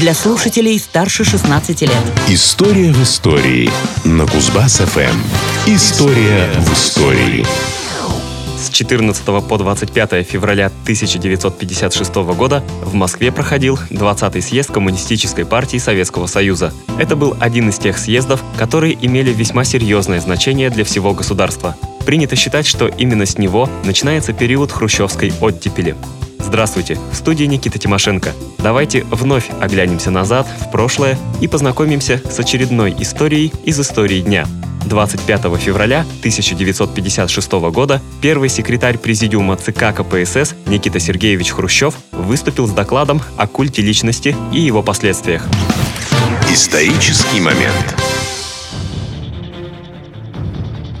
для слушателей старше 16 лет. История в истории на Кузбасс-ФМ. История в истории. С 14 по 25 февраля 1956 года в Москве проходил 20-й съезд Коммунистической партии Советского Союза. Это был один из тех съездов, которые имели весьма серьезное значение для всего государства. Принято считать, что именно с него начинается период хрущевской оттепели. Здравствуйте, в студии Никита Тимошенко. Давайте вновь оглянемся назад, в прошлое и познакомимся с очередной историей из истории дня. 25 февраля 1956 года первый секретарь Президиума ЦК КПСС Никита Сергеевич Хрущев выступил с докладом о культе личности и его последствиях. Исторический момент.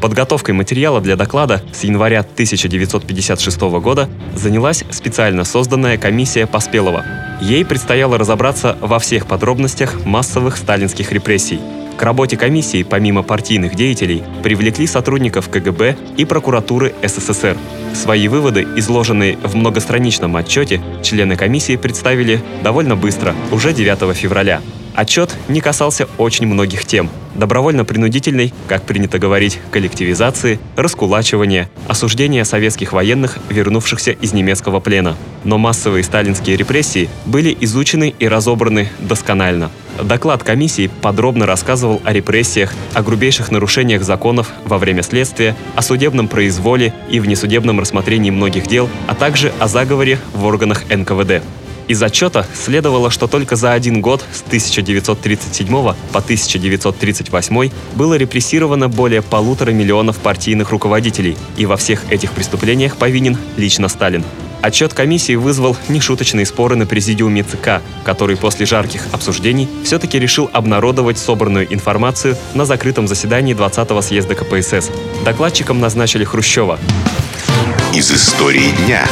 Подготовкой материала для доклада с января 1956 года занялась специально созданная комиссия Поспелова. Ей предстояло разобраться во всех подробностях массовых сталинских репрессий. К работе комиссии, помимо партийных деятелей, привлекли сотрудников КГБ и прокуратуры СССР. Свои выводы, изложенные в многостраничном отчете, члены комиссии представили довольно быстро, уже 9 февраля. Отчет не касался очень многих тем. Добровольно-принудительной, как принято говорить, коллективизации, раскулачивания, осуждения советских военных, вернувшихся из немецкого плена. Но массовые сталинские репрессии были изучены и разобраны досконально. Доклад комиссии подробно рассказывал о репрессиях, о грубейших нарушениях законов во время следствия, о судебном произволе и внесудебном рассмотрении многих дел, а также о заговоре в органах НКВД. Из отчета следовало, что только за один год с 1937 по 1938 было репрессировано более полутора миллионов партийных руководителей, и во всех этих преступлениях повинен лично Сталин. Отчет комиссии вызвал нешуточные споры на президиуме ЦК, который после жарких обсуждений все-таки решил обнародовать собранную информацию на закрытом заседании 20-го съезда КПСС. Докладчиком назначили Хрущева. Из истории дня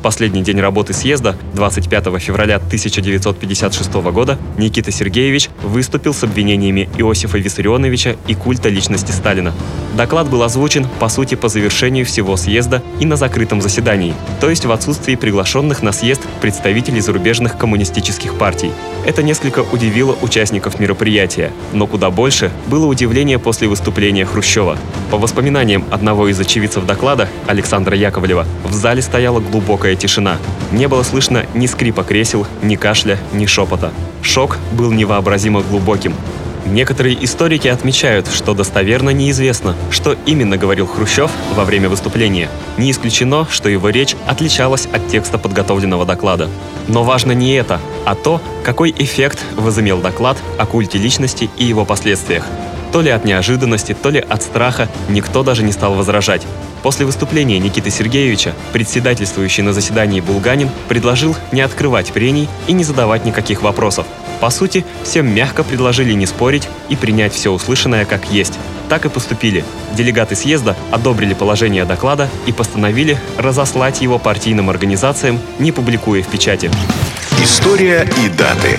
последний день работы съезда, 25 февраля 1956 года, Никита Сергеевич выступил с обвинениями Иосифа Виссарионовича и культа личности Сталина. Доклад был озвучен, по сути, по завершению всего съезда и на закрытом заседании, то есть в отсутствии приглашенных на съезд представителей зарубежных коммунистических партий. Это несколько удивило участников мероприятия, но куда больше было удивление после выступления Хрущева. По воспоминаниям одного из очевидцев доклада, Александра Яковлева, в зале стояла глубокая тишина. Не было слышно ни скрипа кресел, ни кашля, ни шепота. Шок был невообразимо глубоким. Некоторые историки отмечают, что достоверно неизвестно, что именно говорил Хрущев во время выступления. Не исключено, что его речь отличалась от текста подготовленного доклада. Но важно не это, а то, какой эффект возымел доклад о культе личности и его последствиях. То ли от неожиданности, то ли от страха никто даже не стал возражать. После выступления Никиты Сергеевича председательствующий на заседании Булганин предложил не открывать прений и не задавать никаких вопросов. По сути, всем мягко предложили не спорить и принять все услышанное как есть. Так и поступили. Делегаты съезда одобрили положение доклада и постановили разослать его партийным организациям, не публикуя в печати. История и даты.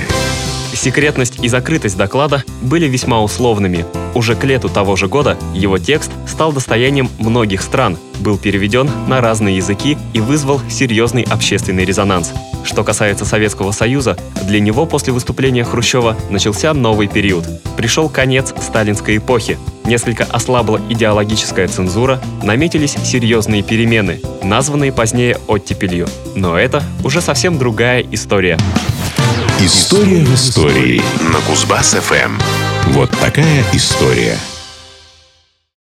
Секретность и закрытость доклада были весьма условными. Уже к лету того же года его текст стал достоянием многих стран, был переведен на разные языки и вызвал серьезный общественный резонанс. Что касается Советского Союза, для него после выступления Хрущева начался новый период. Пришел конец сталинской эпохи. Несколько ослабла идеологическая цензура, наметились серьезные перемены, названные позднее оттепелью. Но это уже совсем другая история. История в истории на Кузбасс-ФМ. Вот такая история.